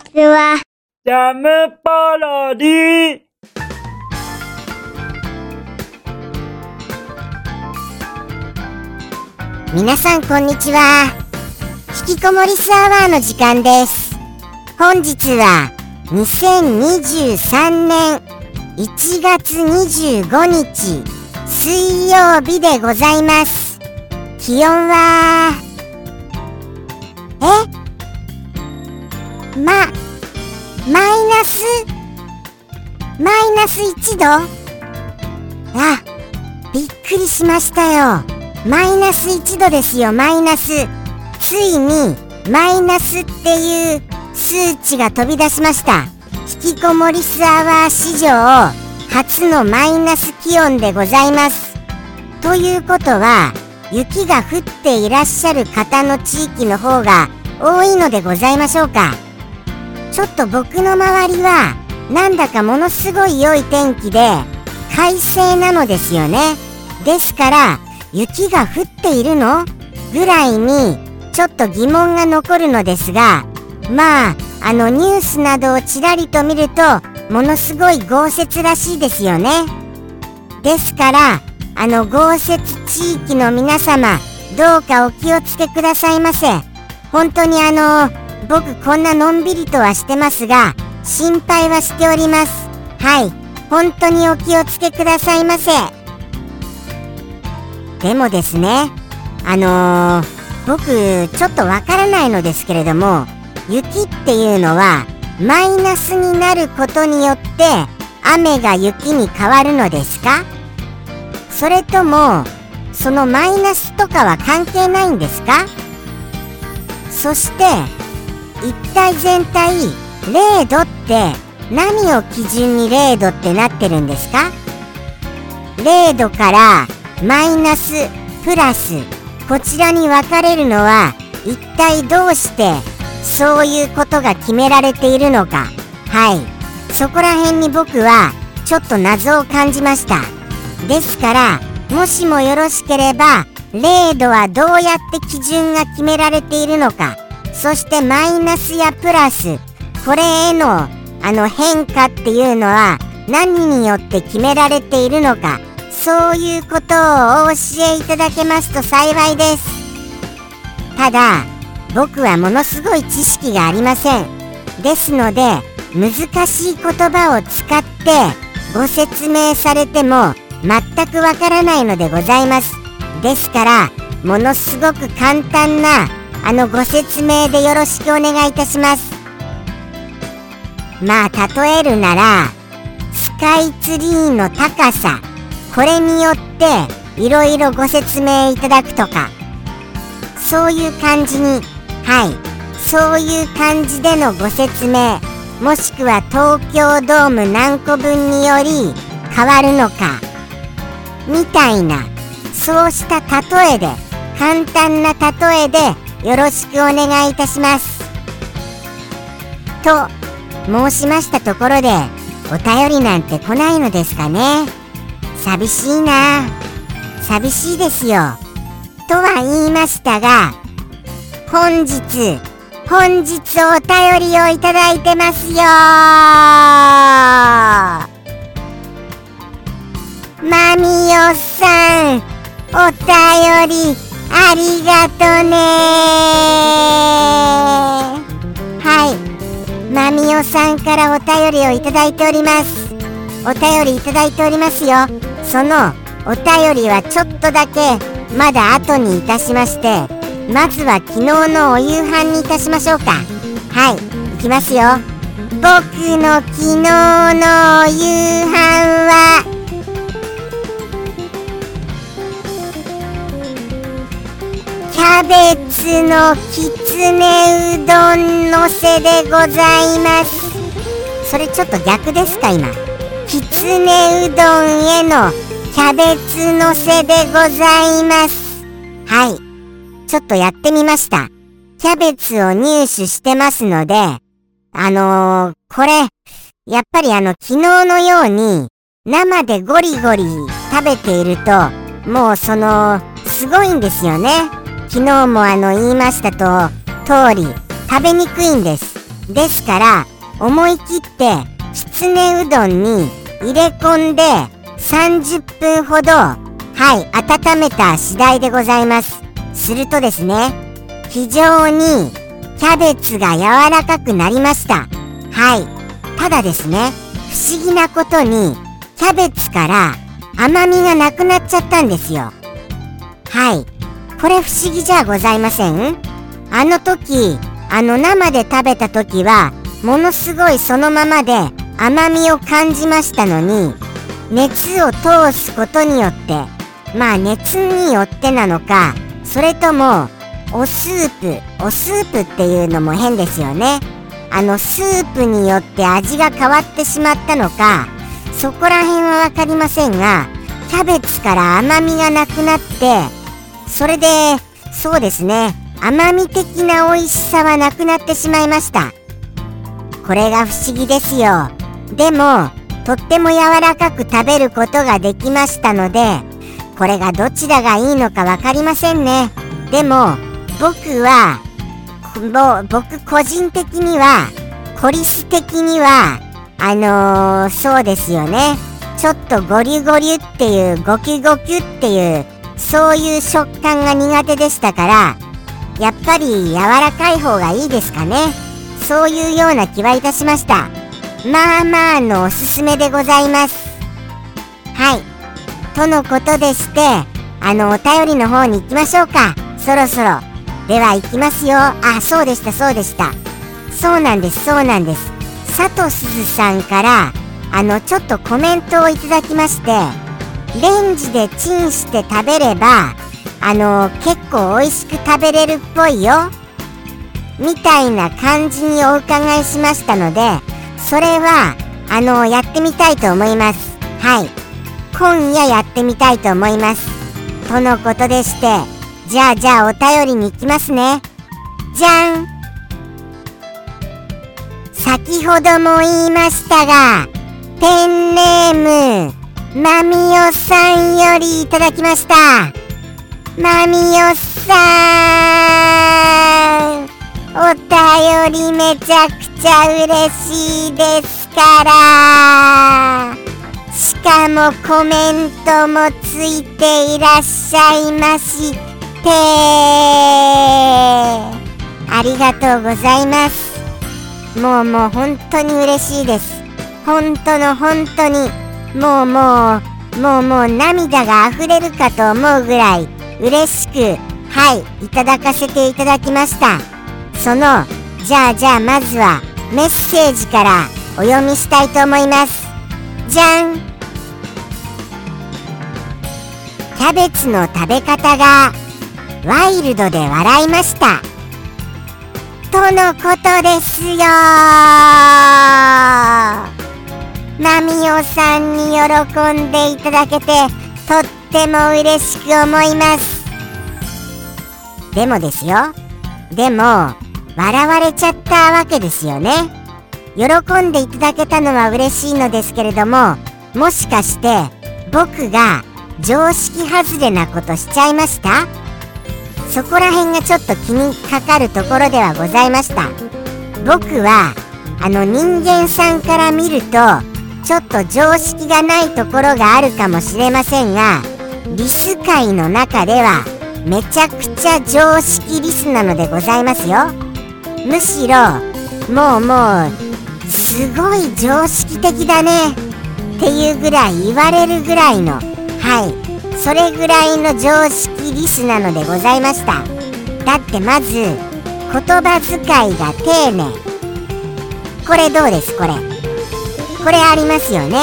ちは。ジャムパロディ皆さんこんにちは。引きこもりスアワーの時間です。本日は2023年1月25日水曜日でございます。気温は、え？ま、マイナスマイナス1度？あ、びっくりしましたよ。マイナス1度ですよ、マイナス。ついに、マイナスっていう数値が飛び出しました。引きこもりスアワー史上、初のマイナス気温でございます。ということは、雪が降っていらっしゃる方の地域の方が多いのでございましょうか。ちょっと僕の周りは、なんだかものすごい良い天気で、快晴なのですよね。ですから、雪が降っているの？ぐらいにちょっと疑問が残るのですがまああのニュースなどをちらりと見るとものすごい豪雪らしいですよね。ですからあの豪雪地域の皆様どうかお気をつけくださいませ。本当にあの僕こんなのんびりとはしてますが心配はしております。はい。本当にお気をつけくださいませ。でもですねあのー、僕ちょっとわからないのですけれども雪っていうのはマイナスになることによって雨が雪に変わるのですか？それともそのマイナスとかは関係ないんですか？そして一体全体0度って何を基準に0度ってなってるんですか？0度からマイナスプラス。こちらに分かれるのは一体どうしてそういうことが決められているのか。はい。そこら辺に僕はちょっと謎を感じました。ですからもしもよろしければ0度はどうやって基準が決められているのか。そしてマイナスやプラス。これへのあの変化っていうのは何によって決められているのか。そういうことをお教えいただけますと幸いです。ただ僕はものすごい知識がありません。ですので難しい言葉を使ってご説明されても全くわからないのでございます。ですからものすごく簡単なあのご説明でよろしくお願いいたします。まあ例えるならスカイツリーの高さこれによっていろいろご説明いただくとかそういう感じにはいそういう感じでのご説明もしくは東京ドーム何個分により変わるのかみたいなそうした例えで簡単な例えでよろしくお願いいたします。と申しましたところでお便りなんて来ないのですかね。寂しいな。寂しいですよ。とは言いましたが本日本日お便りをいただいてますよマミオさんお便りありがとね。はい。マミオさんからお便りをいただいております。お便りいただいておりますよ。そのお便りはちょっとだけまだ後にいたしましてまずは昨日のお夕飯にいたしましょうか。はい。いきますよ。僕の昨日のお夕飯はャベツのきつねうどんのせでございます。それちょっと逆ですか今。きつねうどんへのキャベツのせでございます。はい。ちょっとやってみました。キャベツを入手してますのであのー、これやっぱりあの昨日のように生でゴリゴリ食べているともうそのすごいんですよね。昨日もあの言いましたと通り食べにくいんです。ですから思い切ってきつねうどんに入れ込んで30分ほどはい温めた次第でございます。するとですね非常にキャベツが柔らかくなりました。はい。ただですね不思議なことにキャベツから甘みがなくなっちゃったんですよ。はい。これ不思議じゃございません？あの時あの生で食べた時はものすごいそのままで甘みを感じましたのに熱を通すことによってまあ熱によってなのかそれともおスープおスープっていうのも変ですよね。あのスープによって味が変わってしまったのかそこら辺は分かりませんがキャベツから甘みがなくなってそれでそうですね。甘み的な美味しさはなくなってしまいました。これが不思議ですよ。でもとっても柔らかく食べることができましたのでこれがどちらがいいのか分かりませんね。でも僕はもう僕個人的にはコリス的にはあのー、そうですよね。ちょっとゴリゴリっていうゴキゴキっていうそういう食感が苦手でしたからやっぱり柔らかい方がいいですかね。そういうような気はいたしました。まあまあのおすすめでございます。はい。とのことでしてあのお便りの方に行きましょうか。そろそろ。では行きますよ。あそうでしたそうでした。そうなんですそうなんです。佐藤すずさんからあのちょっとコメントをいただきましてレンジでチンして食べればあの結構美味しく食べれるっぽいよ。みたいな感じにお伺いしましたのでそれはあのやってみたいと思います。はい。今夜やってみたいと思います。とのことでしてじゃあじゃあお便りに行きますね。じゃん。先ほども言いましたがペンネーム。まみおさんよりいただきました。まみおさんお便りめちゃくちゃ嬉しいですから。しかもコメントもついていらっしゃいまして。ありがとうございます。もうもう本当に嬉しいです。本当の本当に。もうもうもうもう涙が溢れるかと思うぐらい嬉しくはいいただかせていただきました。そのじゃあじゃあまずはメッセージからお読みしたいと思います。じゃん。キャベツの食べ方がワイルドで笑いました。とのことですよナミオさんに喜んでいただけてとっても嬉しく思います。でもですよ。でも笑われちゃったわけですよね。喜んでいただけたのは嬉しいのですけれどももしかして僕が常識外れなことしちゃいました？そこら辺がちょっと気にかかるところではございました。僕はあの人間さんから見るとちょっと常識がないところがあるかもしれませんがリス界の中ではめちゃくちゃ常識リスなのでございますよ。むしろもうもうすごい常識的だね。っていうぐらい言われるぐらいのはい。それぐらいの常識リスなのでございました。だってまず言葉遣いが丁寧。これどうですこれ？これありますよね。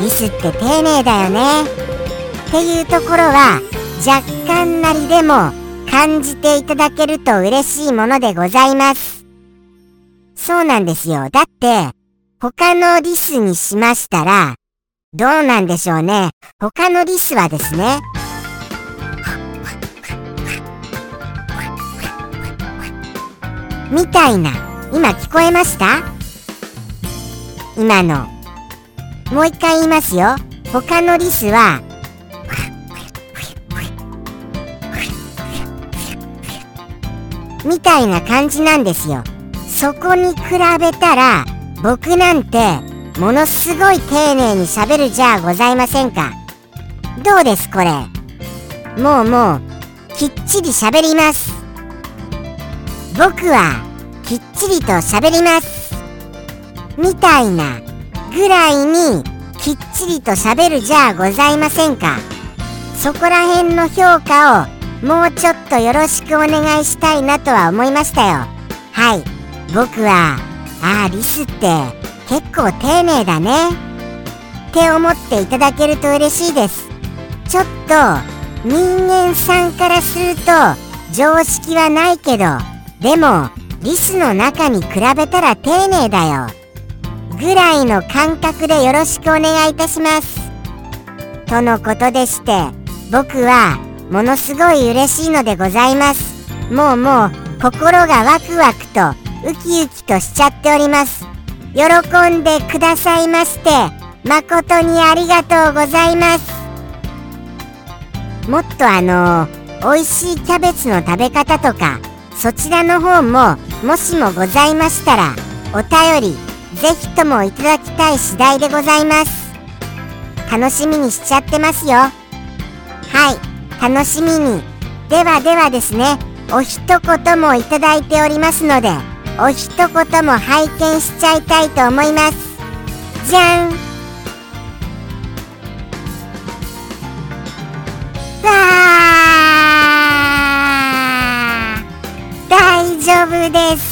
リスって丁寧だよね。っていうところは若干なりでも感じていただけると嬉しいものでございます。そうなんですよ。だって他のリスにしましたらどうなんでしょうね。他のリスはですねみたいな。今聞こえました？今の。もう一回言いますよ。他のリスはみたいな感じなんですよ。そこに比べたら僕なんてものすごい丁寧に喋るじゃございませんか。どうですこれ。もうもうきっちり喋ります。僕はきっちりと喋ります。みたいなぐらいにきっちりと喋るじゃあございませんか。そこら辺の評価をもうちょっとよろしくお願いしたいなとは思いましたよ。はい。僕はああリスって結構丁寧だね。って思っていただけると嬉しいです。ちょっと人間さんからすると常識はないけどでもリスの中に比べたら丁寧だよ。ぐらいの感覚でよろしくお願いいたします。とのことでして僕はものすごい嬉しいのでございます。もうもう心がワクワクとウキウキとしちゃっております。喜んでくださいまして誠にありがとうございます。もっとあの美味しいキャベツの食べ方とかそちらの方ももしもございましたらお便りぜひともいただきたい次第でございます。楽しみにしちゃってますよ。はい。楽しみに。ではではですね。お一言もいただいておりますのでお一言も拝見しちゃいたいと思います。じゃん。わー。大丈夫です。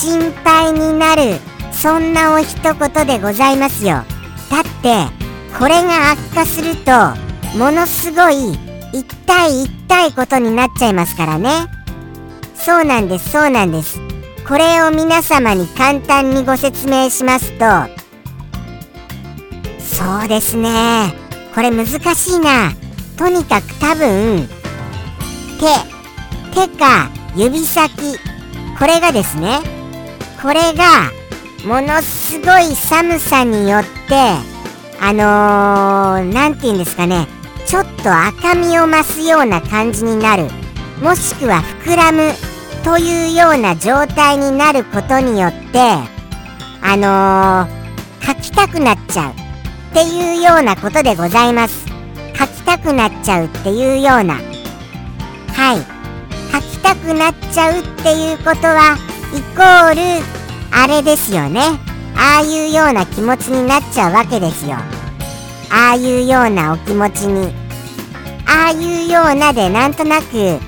心配になる。そんなお一言でございますよ。だってこれが悪化するとものすごい一対一対ことになっちゃいますからね。そうなんですそうなんです。これを皆様に簡単にご説明しますとそうですね。これ難しいな。とにかく多分手手か指先。これがですねこれがものすごい寒さによってあの何、て言うんですかね。ちょっと赤みを増すような感じになる。もしくは膨らむというような状態になることによってあのー、書きたくなっちゃう。っていうようなことでございます。書きたくなっちゃうっていうような。はい。書きたくなっちゃうっていうことはイコールあれですよね。ああいうような気持ちになっちゃうわけですよ。ああいうようなお気持ちに。ああいうようなでなんとなく伝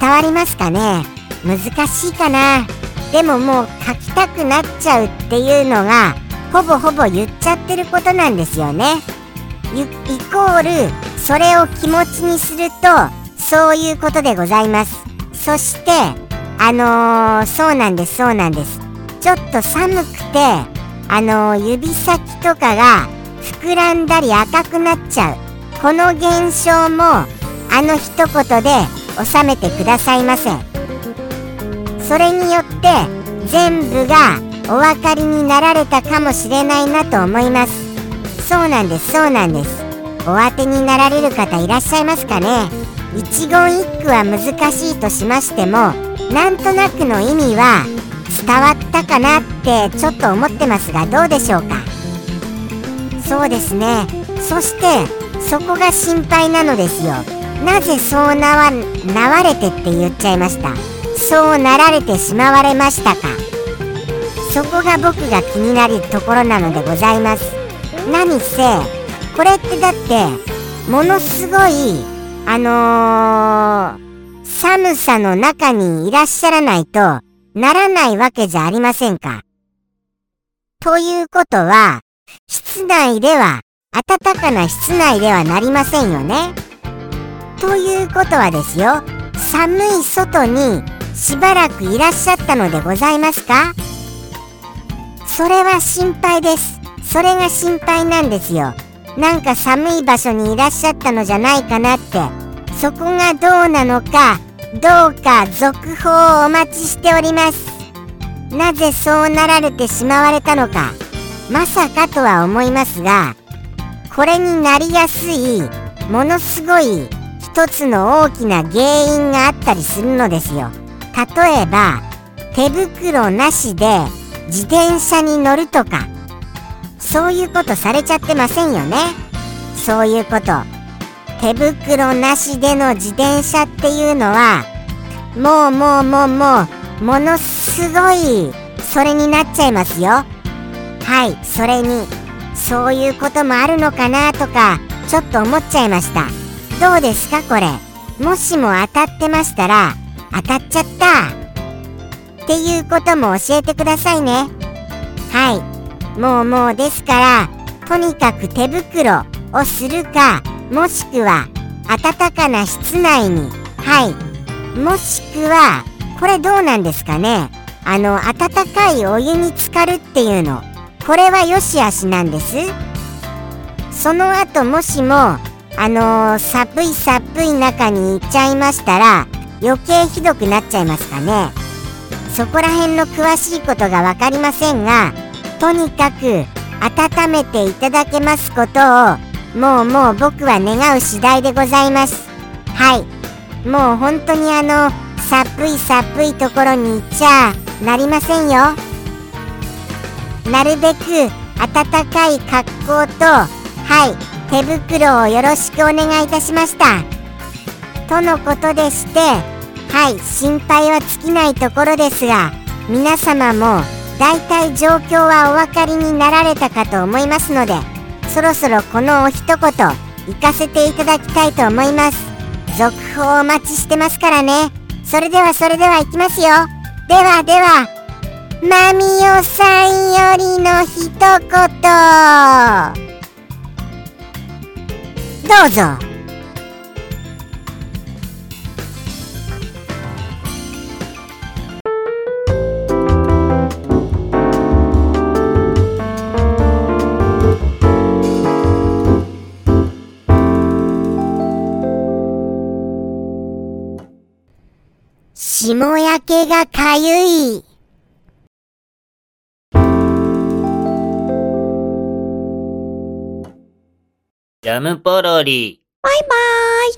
わりますかね。難しいかな。でももう書きたくなっちゃうっていうのがほぼほぼ言っちゃってることなんですよね。イコールそれを気持ちにするとそういうことでございます。そしてあのー、そうなんですそうなんです。ちょっと寒くてあのー、指先とかが膨らんだり赤くなっちゃう。この現象もあの一言で収めてくださいませそれによって全部がお分かりになられたかもしれないなと思います。そうなんですそうなんです。お当てになられる方いらっしゃいますかね。一言一句は難しいとしましてもなんとなくの意味は伝わったかなってちょっと思ってますがどうでしょうか？そうですね。そしてそこが心配なのですよ。なぜそうなわなわれてって言っちゃいました？そうなられてしまわれましたか？そこが僕が気になるところなのでございます。何せこれってだってものすごいあのー、寒さの中にいらっしゃらないとならないわけじゃありませんか。ということは室内では暖かな室内ではなりませんよね。ということはですよ寒い外にしばらくいらっしゃったのでございますか。それは心配です。それが心配なんですよ。なんか寒い場所にいらっしゃったのじゃないかなって。そこがどうなのかどうか続報をお待ちしております。なぜそうなられてしまわれたのかまさかとは思いますがこれになりやすいものすごい一つの大きな原因があったりするのですよ。例えば手袋なしで自転車に乗るとか。そういうことされちゃってませんよね。そういうこと。手袋なしでの自転車っていうのはもうもうもうもうものすごいそれになっちゃいますよ。はいそれにそういうこともあるのかなとかちょっと思っちゃいました。どうですかこれ？もしも当たってましたら当たっちゃった。っていうことも教えてくださいね。はいもうもうですからとにかく手袋をするかもしくは暖かな室内に。はい。もしくはこれどうなんですかね？あの温かいお湯に浸かるっていうの。これはよしあしなんです。その後もしもあのー、寒い寒い中に行っちゃいましたら余計ひどくなっちゃいますかね？そこら辺の詳しいことが分かりませんがとにかく温めていただけますことをもうもう僕は願う次第でございます。はい。もう本当にあの寒い寒いところに行っちゃなりませんよ。なるべく暖かい格好とはい手袋をよろしくお願いいたしました。とのことでしてはい心配は尽きないところですが皆様も大体状況はお分かりになられたかと思いますのでそろそろこのお一言行かせていただきたいと思います。続報お待ちしてますからね。それではそれでは行きますよ。ではではマミオさんよりの一言。どうぞ。がかゆい。ジャムポロリ。バイバーイ。